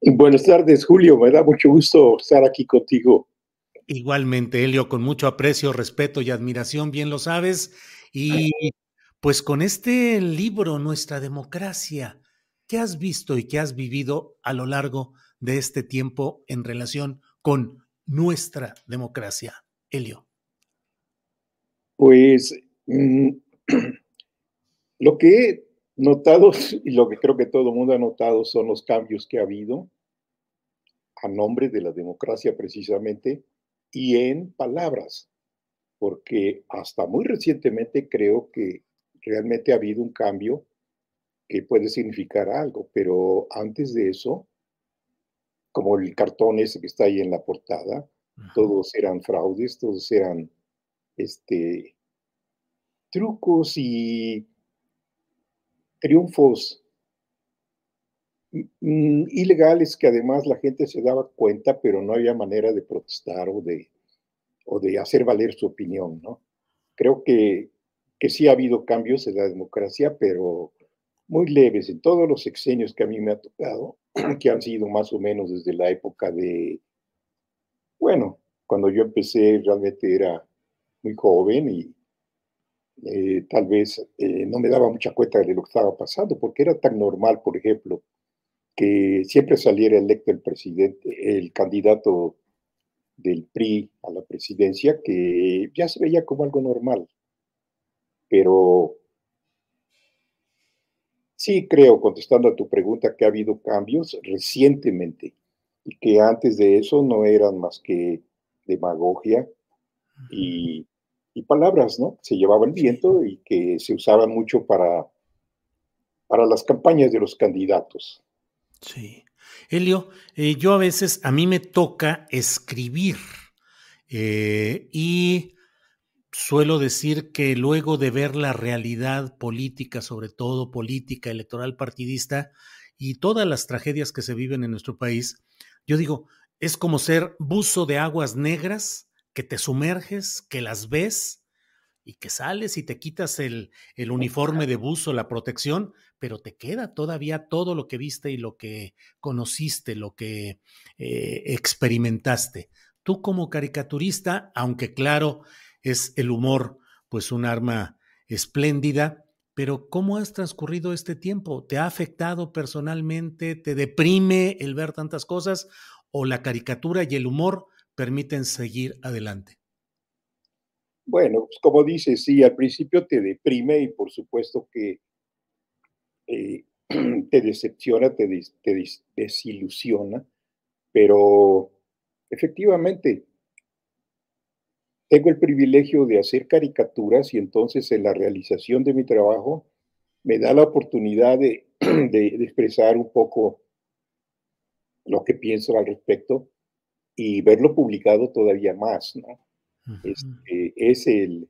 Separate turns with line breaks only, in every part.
Buenas tardes, Julio. Me da mucho gusto estar aquí contigo.
Igualmente, Elio, con mucho aprecio, respeto y admiración, bien lo sabes. Y pues con este libro, Nuestra Democracia, ¿qué has visto y qué has vivido a lo largo de este tiempo en relación con nuestra democracia? Elio.
Pues mm, lo que he notado y lo que creo que todo el mundo ha notado son los cambios que ha habido a nombre de la democracia precisamente y en palabras, porque hasta muy recientemente creo que realmente ha habido un cambio que puede significar algo, pero antes de eso, como el cartón ese que está ahí en la portada, todos eran fraudes, todos eran este, trucos y triunfos mm, ilegales que además la gente se daba cuenta, pero no había manera de protestar o de, o de hacer valer su opinión, ¿no? Creo que, que sí ha habido cambios en la democracia, pero muy leves en todos los sexenios que a mí me ha tocado, que han sido más o menos desde la época de, bueno, cuando yo empecé realmente era muy joven y eh, tal vez eh, no me daba mucha cuenta de lo que estaba pasando, porque era tan normal, por ejemplo, que siempre saliera electo el presidente, el candidato del PRI a la presidencia, que ya se veía como algo normal. Pero sí creo, contestando a tu pregunta, que ha habido cambios recientemente y que antes de eso no eran más que demagogia y y palabras, ¿no? Se llevaba el viento y que se usaban mucho para, para las campañas de los candidatos.
Sí. Elio, eh, yo a veces, a mí me toca escribir eh, y suelo decir que luego de ver la realidad política, sobre todo política, electoral, partidista y todas las tragedias que se viven en nuestro país, yo digo, es como ser buzo de aguas negras que te sumerges, que las ves y que sales y te quitas el, el, uniforme de buzo, la protección, pero te queda todavía todo lo que viste y lo que conociste, lo que eh, experimentaste. Tú como caricaturista, aunque claro, es el humor pues un arma espléndida, pero ¿cómo has transcurrido este tiempo? ¿Te ha afectado personalmente? ¿Te deprime el ver tantas cosas? ¿O la caricatura y el humor permiten seguir adelante?
Bueno, pues como dices, sí, al principio te deprime y por supuesto que eh, te decepciona, te, desilusiona, pero efectivamente tengo el privilegio de hacer caricaturas y entonces en la realización de mi trabajo me da la oportunidad de expresar un poco lo que pienso al respecto y verlo publicado todavía más, ¿no? Este, es el,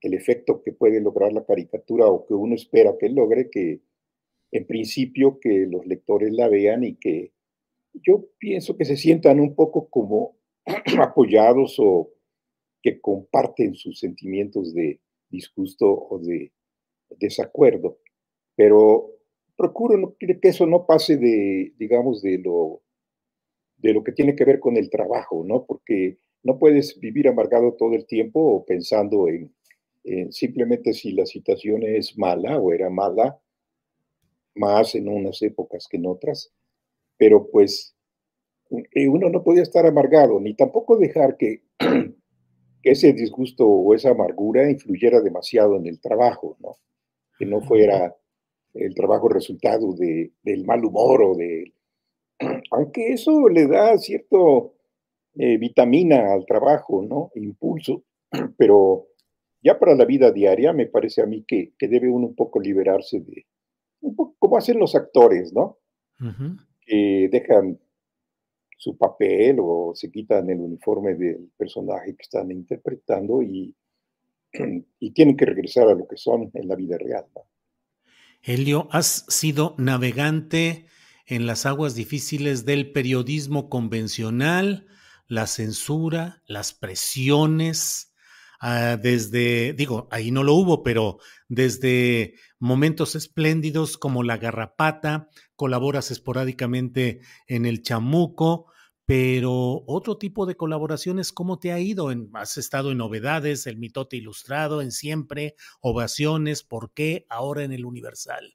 el, efecto que puede lograr la caricatura o que uno espera que logre, que en principio que los lectores la vean y que yo pienso que se sientan un poco como apoyados o que comparten sus sentimientos de disgusto o de desacuerdo. Pero procuro que eso no pase de, digamos, de lo, de lo que tiene que ver con el trabajo, ¿no? Porque no puedes vivir amargado todo el tiempo o pensando en, simplemente si la situación es mala o era mala, más en unas épocas que en otras, pero pues eh, uno no podía estar amargado, ni tampoco dejar que, ese disgusto o esa amargura influyera demasiado en el trabajo, ¿no? Que no fuera el trabajo resultado de, del mal humor o de... Aunque eso le da cierto eh, vitamina al trabajo, ¿no? Impulso, pero ya para la vida diaria me parece a mí que, debe uno un poco liberarse de, un poco como hacen los actores, ¿no? Que dejan su papel o se quitan el uniforme del personaje que están interpretando y, y tienen que regresar a lo que son en la vida real. ¿no?
Helio, has sido navegante en las aguas difíciles del periodismo convencional, la censura, las presiones, ah, desde, digo, ahí no lo hubo, pero desde momentos espléndidos como La Garrapata, colaboras esporádicamente en El Chamuco, pero otro tipo de colaboraciones, ¿cómo te ha ido? ¿Has estado en novedades, el mitote ilustrado, en siempre, ovaciones, ¿por qué ahora en el Universal?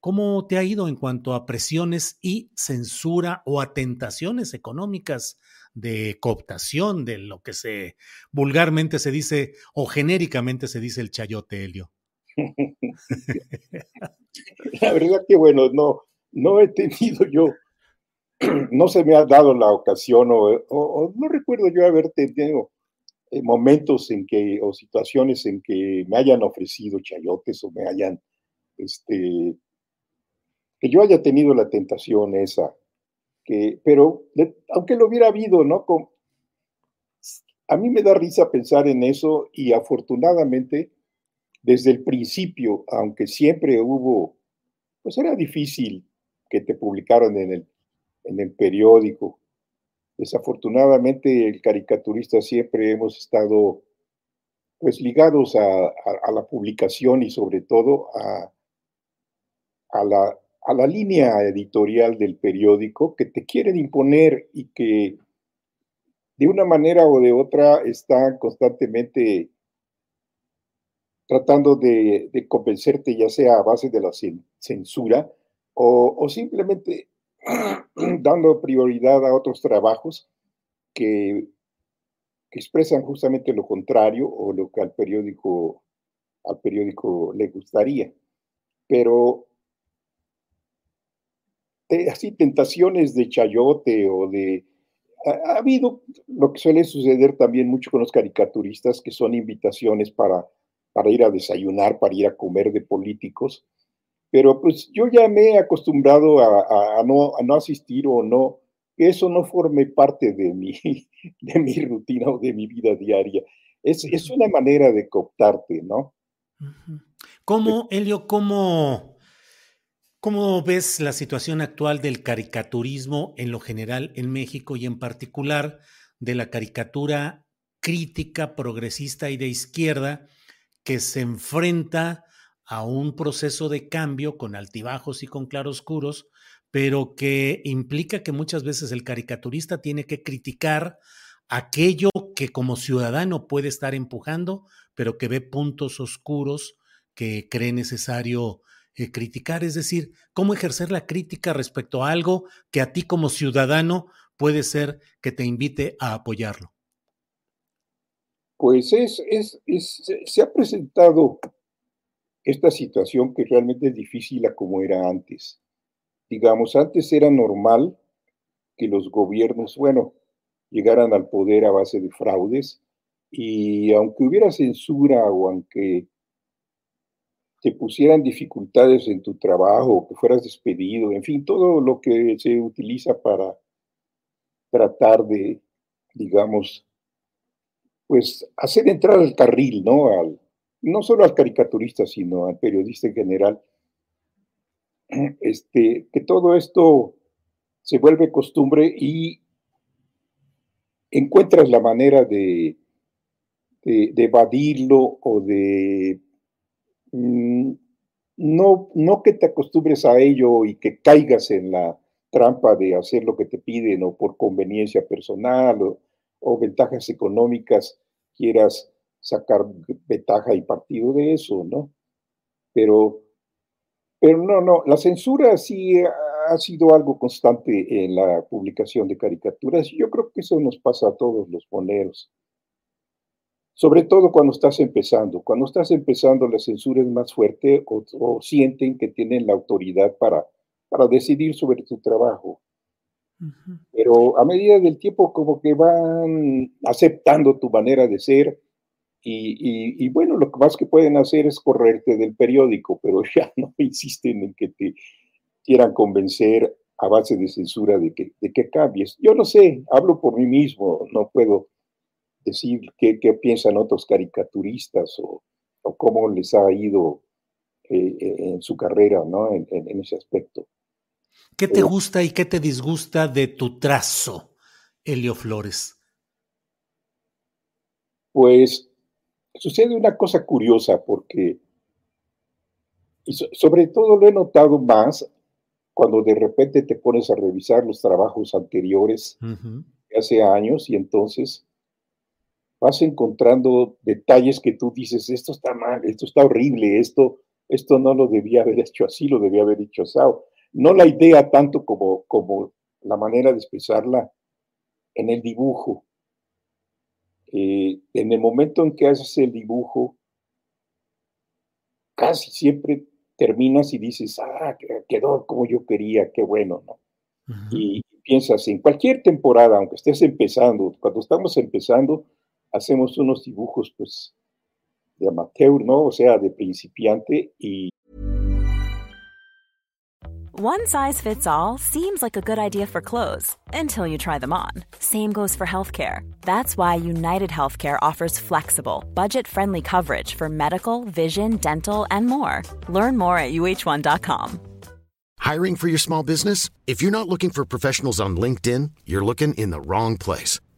¿Cómo te ha ido en cuanto a presiones y censura o atentaciones económicas de cooptación de lo que se vulgarmente se dice o genéricamente se dice el chayote helio?
La verdad que bueno, no, no he tenido yo no se me ha dado la ocasión o, no recuerdo yo haber tenido eh, momentos en que o situaciones en que me hayan ofrecido chayotes o me hayan este que yo haya tenido la tentación esa que pero aunque lo hubiera habido no a mí me da risa pensar en eso y afortunadamente desde el principio aunque siempre hubo pues era difícil que te publicaran en el en el periódico. Desafortunadamente, el caricaturista siempre hemos estado pues ligados a, la publicación y sobre todo a, a, la, a la línea editorial del periódico que te quieren imponer y que de una manera o de otra están constantemente tratando de, convencerte, ya sea a base de la censura o, o simplemente dando prioridad a otros trabajos que, expresan justamente lo contrario o lo que al periódico, al periódico le gustaría. Pero así tentaciones de chayote o de... Ha, habido lo que suele suceder también mucho con los caricaturistas, que son invitaciones para, para ir a desayunar, para ir a comer de políticos, pero pues yo ya me he acostumbrado a, no, a no asistir o no, que eso no forme parte de mi, de mi rutina o de mi vida diaria. Es, es una manera de cooptarte, ¿no?
¿Cómo, Helio, cómo, cómo ves la situación actual del caricaturismo en lo general en México y en particular de la caricatura crítica, progresista y de izquierda que se enfrenta a un proceso de cambio con altibajos y con claroscuros, pero que implica que muchas veces el caricaturista tiene que criticar aquello que como ciudadano puede estar empujando, pero que ve puntos oscuros que cree necesario eh, criticar, es decir, cómo ejercer la crítica respecto a algo que a ti como ciudadano puede ser que te invite a apoyarlo.
Pues es, es, se ha presentado esta situación que realmente es difícil a como era antes. Digamos, antes era normal que los gobiernos, bueno, llegaran al poder a base de fraudes y aunque hubiera censura o aunque te pusieran dificultades en tu trabajo, que fueras despedido, en fin, todo lo que se utiliza para tratar de, digamos, pues hacer entrar al carril, ¿no? Al, no solo al caricaturista, sino al periodista en general, este, que todo esto se vuelve costumbre y encuentras la manera de, de, evadirlo o de no, no que te acostumbres a ello y que caigas en la trampa de hacer lo que te piden o por conveniencia personal o, o ventajas económicas quieras sacar ventaja y partido de eso, ¿no? Pero, pero no, no, la censura sí ha sido algo constante en la publicación de caricaturas y yo creo que eso nos pasa a todos los moneros. Sobre todo cuando estás empezando. Cuando estás empezando, la censura es más fuerte o, sienten que tienen la autoridad para, para decidir sobre tu trabajo. Pero a medida del tiempo, como que van aceptando tu manera de ser. Y, y, bueno, lo más que pueden hacer es correrte del periódico, pero ya no insisten en que te quieran convencer a base de censura de que, de que cambies. Yo no sé, hablo por mí mismo, no puedo decir qué, piensan otros caricaturistas o, cómo les ha ido eh, eh, en su carrera, ¿no? En, ese aspecto.
¿Qué te gusta y qué te disgusta de tu trazo, Helio Flores?
Pues sucede una cosa curiosa porque, y sobre todo lo he notado más cuando de repente te pones a revisar los trabajos anteriores de hace años y entonces vas encontrando detalles que tú dices, esto está mal, esto está horrible, esto, esto no lo debía haber hecho así, lo debía haber hecho así. No la idea tanto como, como la manera de expresarla en el dibujo. Eh, en el momento en que haces el dibujo, casi siempre terminas y dices, ah, quedó como yo quería, qué bueno, ¿no? Y piensas, en cualquier temporada, aunque estés empezando, cuando estamos empezando, hacemos unos dibujos pues de amateur, ¿no? O sea, de principiante y
One size fits all seems like a good idea for clothes until you try them on. Same goes for healthcare. That's why United Healthcare offers flexible, budget-friendly coverage for medical, vision, dental, and more. Learn more at uh1.com.
Hiring for your small business? If you're not looking for professionals on LinkedIn, you're looking in the wrong place.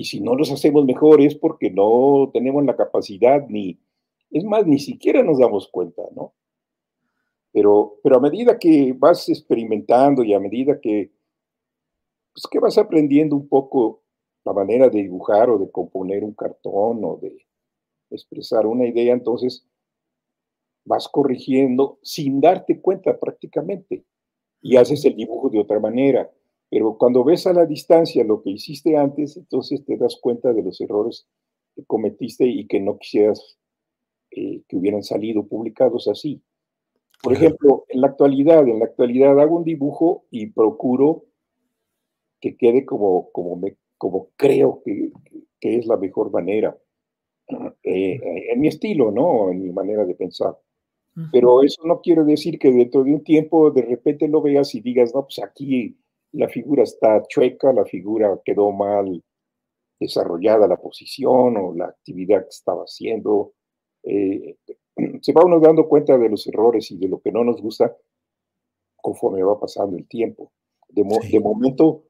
Y si no los hacemos mejor es porque no tenemos la capacidad ni Es más, ni siquiera nos damos cuenta, ¿no? Pero, pero a medida que vas experimentando y a medida que, pues que vas aprendiendo un poco la manera de dibujar o de componer un cartón o de expresar una idea, entonces vas corrigiendo sin darte cuenta prácticamente y haces el dibujo de otra manera. Pero cuando ves a la distancia lo que hiciste antes, entonces te das cuenta de los errores que cometiste y que no quisieras eh, que hubieran salido publicados así. Por ejemplo, en la actualidad, en la actualidad hago un dibujo y procuro que quede como, como, me, como creo que, que es la mejor manera, eh, en mi estilo, ¿no? En mi manera de pensar. Pero eso no quiere decir que dentro de un tiempo de repente lo veas y digas, no, pues aquí la figura está chueca, la figura quedó mal desarrollada la posición o la actividad que estaba haciendo, eh, se va uno dando cuenta de los errores y de lo que no nos gusta conforme va pasando el tiempo. De, momento,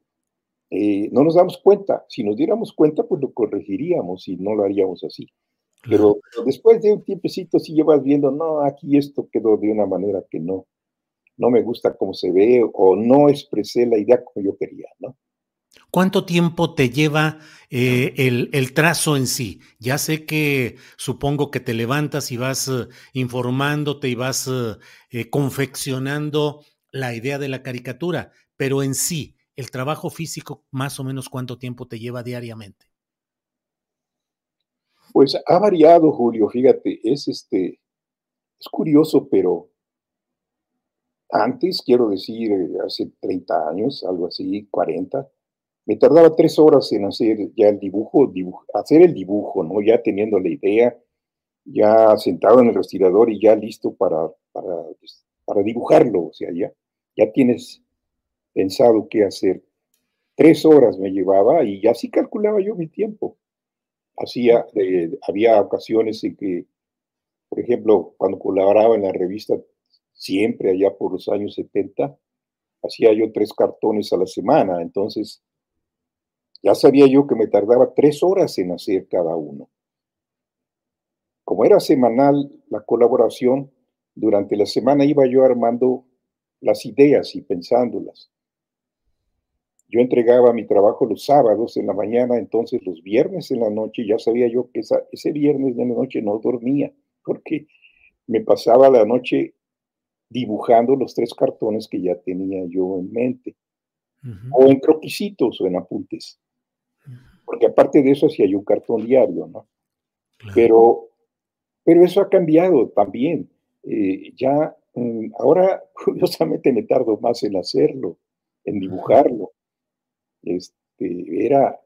eh, no nos damos cuenta. Si nos diéramos cuenta, pues lo corregiríamos y no lo haríamos así. Pero, después de un tiempecito, si llevas viendo, no, aquí esto quedó de una manera que no, no me gusta cómo se ve o no expresé la idea como yo quería, ¿no?
¿Cuánto tiempo te lleva eh, el, trazo en sí? Ya sé que supongo que te levantas y vas eh, informándote y vas eh, confeccionando la idea de la caricatura, pero en sí, el trabajo físico, más o menos cuánto tiempo te lleva diariamente.
Pues ha variado, Julio, fíjate, es este, es curioso, pero antes, quiero decir, hace 30 años, algo así, 40, me tardaba tres horas en hacer ya el dibujo, hacer el dibujo, ¿no? Ya teniendo la idea, ya sentado en el respirador y ya listo para, para, para dibujarlo, o sea, ya, ya tienes pensado qué hacer. Tres horas me llevaba y así calculaba yo mi tiempo. Hacía, eh, había ocasiones en que, por ejemplo, cuando colaboraba en la revista, siempre allá por los años 70, hacía yo tres cartones a la semana, entonces ya sabía yo que me tardaba tres horas en hacer cada uno. Como era semanal la colaboración, durante la semana iba yo armando las ideas y pensándolas. Yo entregaba mi trabajo los sábados en la mañana, entonces los viernes en la noche ya sabía yo que ese viernes de la noche no dormía, porque me pasaba la noche dibujando los tres cartones que ya tenía yo en mente, o en croquisitos o en apuntes, porque aparte de eso hacía yo un cartón diario, ¿no? Pero, pero eso ha cambiado también. Eh, ya mm, ahora, curiosamente, me tardo más en hacerlo, en dibujarlo. Este, era,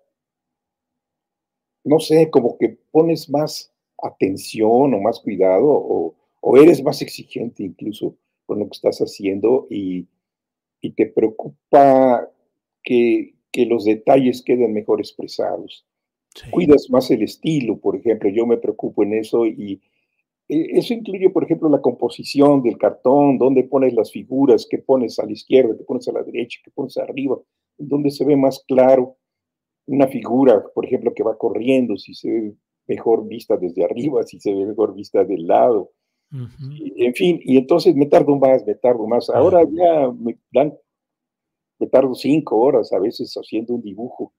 no sé, como que pones más atención o más cuidado o, o eres más exigente incluso con lo que estás haciendo y, te preocupa que, los detalles queden mejor expresados. Cuidas más el estilo, por ejemplo, yo me preocupo en eso y e, eso incluye, por ejemplo, la composición del cartón, dónde pones las figuras, qué pones a la izquierda, qué pones a la derecha, qué pones arriba, dónde se ve más claro una figura, por ejemplo, que va corriendo, si se ve mejor vista desde arriba, si se ve mejor vista del lado en fin, y entonces me tardo más, me tardo más. Ahora ya me dan, me tardo cinco horas a veces haciendo un dibujo.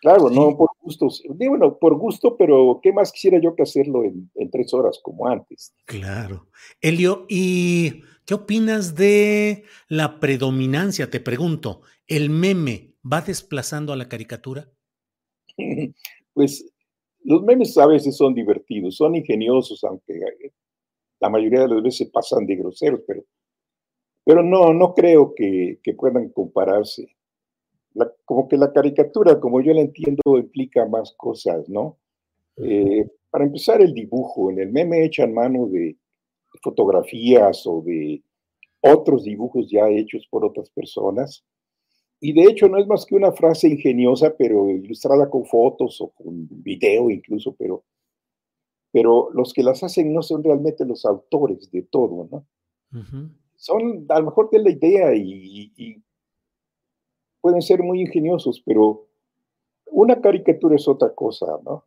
Claro, no por gusto, bueno, por gusto, pero ¿qué más quisiera yo que hacerlo en, en, tres horas como antes?
Claro. Elio, ¿y qué opinas de la predominancia? Te pregunto, ¿el meme va desplazando a la caricatura?
pues los memes a veces son divertidos, son ingeniosos, aunque la mayoría de las veces pasan de groseros, pero, pero no, no creo que, puedan compararse. como que la caricatura, como yo la entiendo, implica más cosas, ¿no? Eh, para empezar, el dibujo. En el meme echan mano de fotografías o de otros dibujos ya hechos por otras personas. Y de hecho no es más que una frase ingeniosa, pero ilustrada con fotos o con video incluso, pero pero los que las hacen no son realmente los autores de todo, ¿no? Son a lo mejor de la idea y, pueden ser muy ingeniosos, pero una caricatura es otra cosa, ¿no?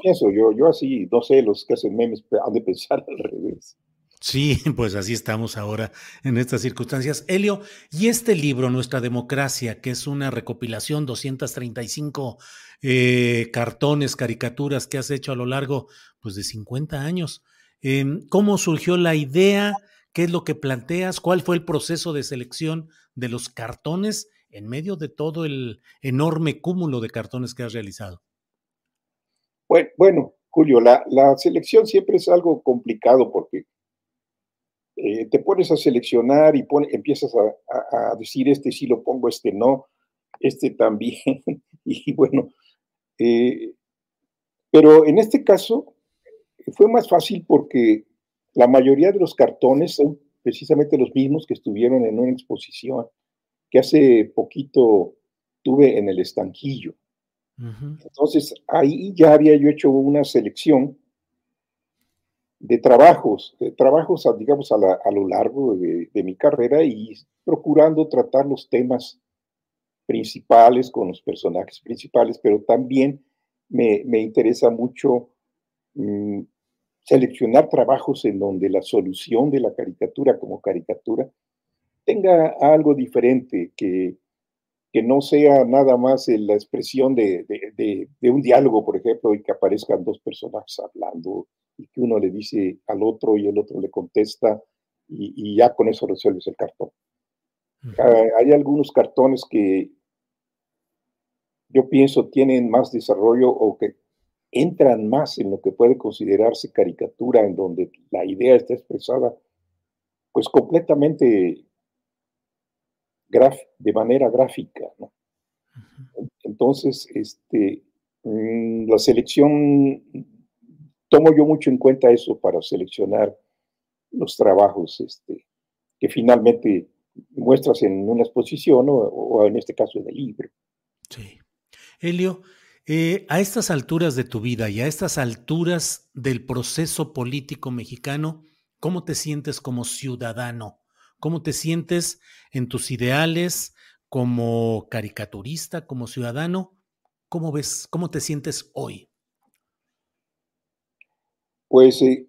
pienso, yo, yo así, no sé, los que hacen memes han de pensar al revés.
Sí, pues así estamos ahora en estas circunstancias. Helio, y este libro, Nuestra Democracia, que es una recopilación, 235 eh, cartones, caricaturas que has hecho a lo largo pues, de 50 años, em, ¿cómo surgió la idea? ¿Qué es lo que planteas? ¿Cuál fue el proceso de selección de los cartones en medio de todo el enorme cúmulo de cartones que has realizado?
Bueno, Julio, la, la selección siempre es algo complicado porque eh, te pones a seleccionar y empiezas a, decir este sí lo pongo, este no, este también. y bueno, eh, pero en este caso fue más fácil porque la mayoría de los cartones son precisamente los mismos que estuvieron en una exposición que hace poquito tuve en el estanquillo. Entonces ahí ya había yo hecho una selección de trabajos, de trabajos, digamos, a, lo largo de, mi carrera y procurando tratar los temas principales con los personajes principales, pero también me, interesa mucho mm, seleccionar trabajos en donde la solución de la caricatura como caricatura tenga algo diferente, que, que no sea nada más la expresión de, de, un diálogo, por ejemplo, y que aparezcan dos personajes hablando y que uno le dice al otro y el otro le contesta y, ya con eso resuelves el cartón. Ah, hay algunos cartones que yo pienso tienen más desarrollo o que entran más en lo que puede considerarse caricatura, en donde la idea está expresada pues completamente de manera gráfica. Entonces, este, mm, la selección tomo yo mucho en cuenta eso para seleccionar los trabajos este, que finalmente muestras en una exposición o, en este caso en el libro.
Sí. Elio, eh, a estas alturas de tu vida y a estas alturas del proceso político mexicano, ¿cómo te sientes como ciudadano? ¿Cómo te sientes en tus ideales como caricaturista, como ciudadano? ¿Cómo ves, cómo te sientes hoy?
Pues eh,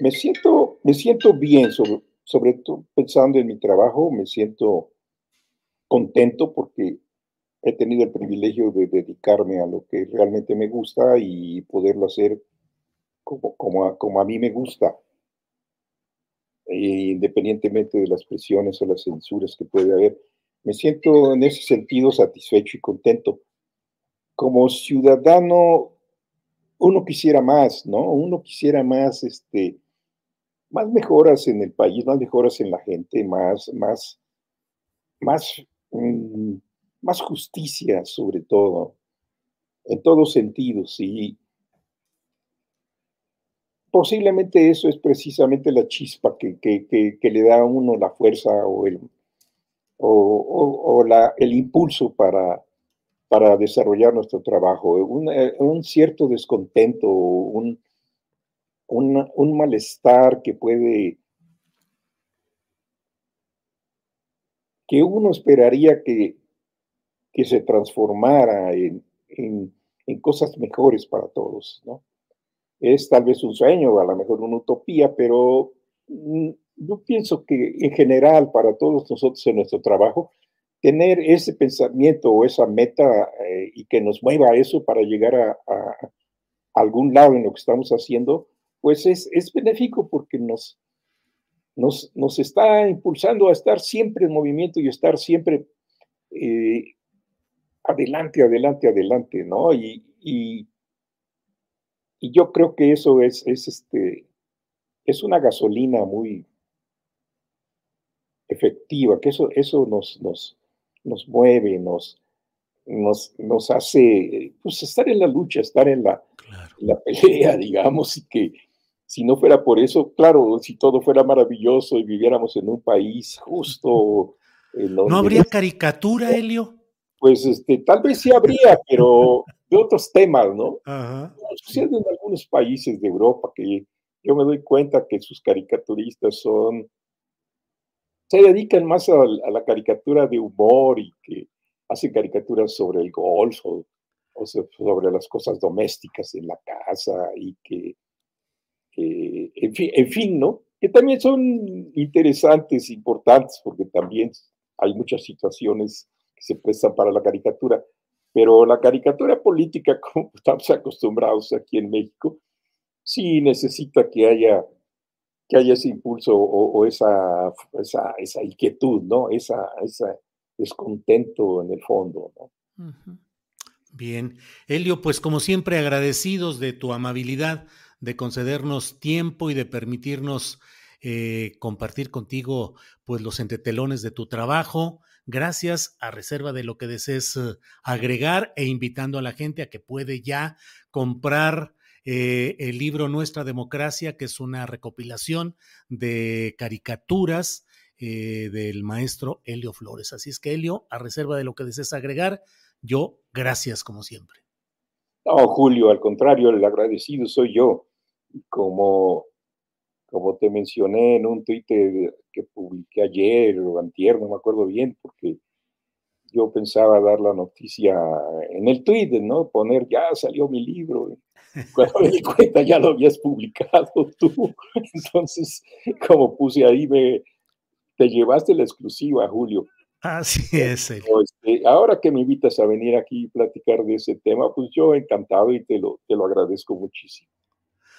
me, siento, me siento bien, sobre, sobre todo pensando en mi trabajo, me siento contento porque he tenido el privilegio de dedicarme a lo que realmente me gusta y poderlo hacer como, como, a, mí me gusta, e independientemente de las presiones o las censuras que puede haber. Me siento en ese sentido satisfecho y contento. Como ciudadano, uno quisiera más, ¿no? Uno quisiera más, este, más mejoras en el país, más mejoras en la gente, más, más, más, mm, más justicia sobre todo, en todos sentidos. Y posiblemente eso es precisamente la chispa que, le da a uno la fuerza o el, o, la, el impulso para, para desarrollar nuestro trabajo. Un, eh, un cierto descontento, un, un malestar que puede, que uno esperaría que, que se transformara en, en, cosas mejores para todos, ¿no? Es tal vez un sueño, a lo mejor una utopía, pero mm, yo pienso que en general para todos nosotros en nuestro trabajo, tener ese pensamiento o esa meta eh, y que nos mueva a eso para llegar a, algún lado en lo que estamos haciendo, pues es, es benéfico porque nos, nos, nos, está impulsando a estar siempre en movimiento y estar siempre eh, adelante, adelante, adelante, ¿no? Y, y, yo creo que eso es, es, este, es una gasolina muy efectiva, que eso, eso nos, nos, nos mueve, nos, nos, nos hace pues, estar en la lucha, estar en la, la pelea, digamos, y que, si no fuera por eso, claro, si todo fuera maravilloso y viviéramos en un país justo.
¿No habría caricatura, Helio?
Pues este, tal vez sí habría, pero de otros temas, ¿no? Ajá. Sucede en algunos países de Europa que yo me doy cuenta que sus caricaturistas son, se dedican más a, la caricatura de humor y que hacen caricaturas sobre el golf o, o sobre las cosas domésticas en la casa y que en, fin, en fin, ¿no? Que también son interesantes, importantes, porque también hay muchas situaciones que se prestan para la caricatura, pero la caricatura política, como estamos acostumbrados aquí en México, sí necesita que haya, que haya ese impulso o, esa, esa, esa, inquietud, ¿no? Esa, ese descontento en el fondo, ¿no?
Bien. Elio, pues como siempre agradecidos de tu amabilidad de concedernos tiempo y de permitirnos eh, compartir contigo pues los entretelones de tu trabajo. Gracias a reserva de lo que desees eh, agregar e invitando a la gente a que puede ya comprar eh, el libro Nuestra Democracia, que es una recopilación de caricaturas del maestro Helio Flores. Así es que, Helio, a reserva de lo que desees agregar, yo, gracias como siempre.
No, Julio, al contrario, el agradecido soy yo como, como te mencioné en un tuit que publiqué ayer o antier, no me acuerdo bien, porque yo pensaba dar la noticia en el tuit, ¿no? Poner, ya salió mi libro. Cuando me di cuenta ya lo habías publicado tú. Entonces, como puse ahí, me, te llevaste la exclusiva, Julio.
Así es.
Este, ahora que me invitas a venir aquí y platicar de ese tema, pues yo encantado y te lo, te lo agradezco muchísimo.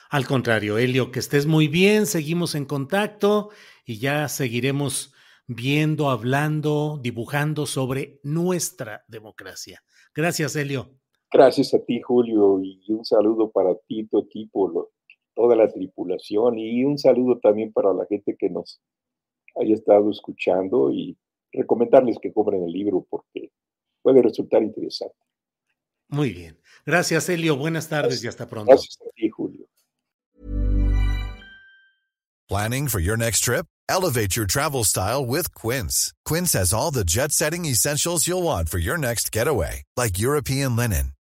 Al contrario, Helio, que estés muy bien, seguimos en contacto y ya seguiremos viendo, hablando, dibujando sobre nuestra democracia. Gracias, Helio.
Gracias a ti, Julio, y un saludo para ti, tu equipo, toda la tripulación, y un saludo también para la gente que nos haya estado escuchando y recomendarles que compren el libro porque puede resultar interesante.
Muy bien. Gracias, Helio. Buenas tardes y hasta pronto.
Gracias a ti, Julio.
Planning for your next trip? Elevate your travel style with Quince. Quince has all the jet setting essentials you'll want for your next getaway, like European linen,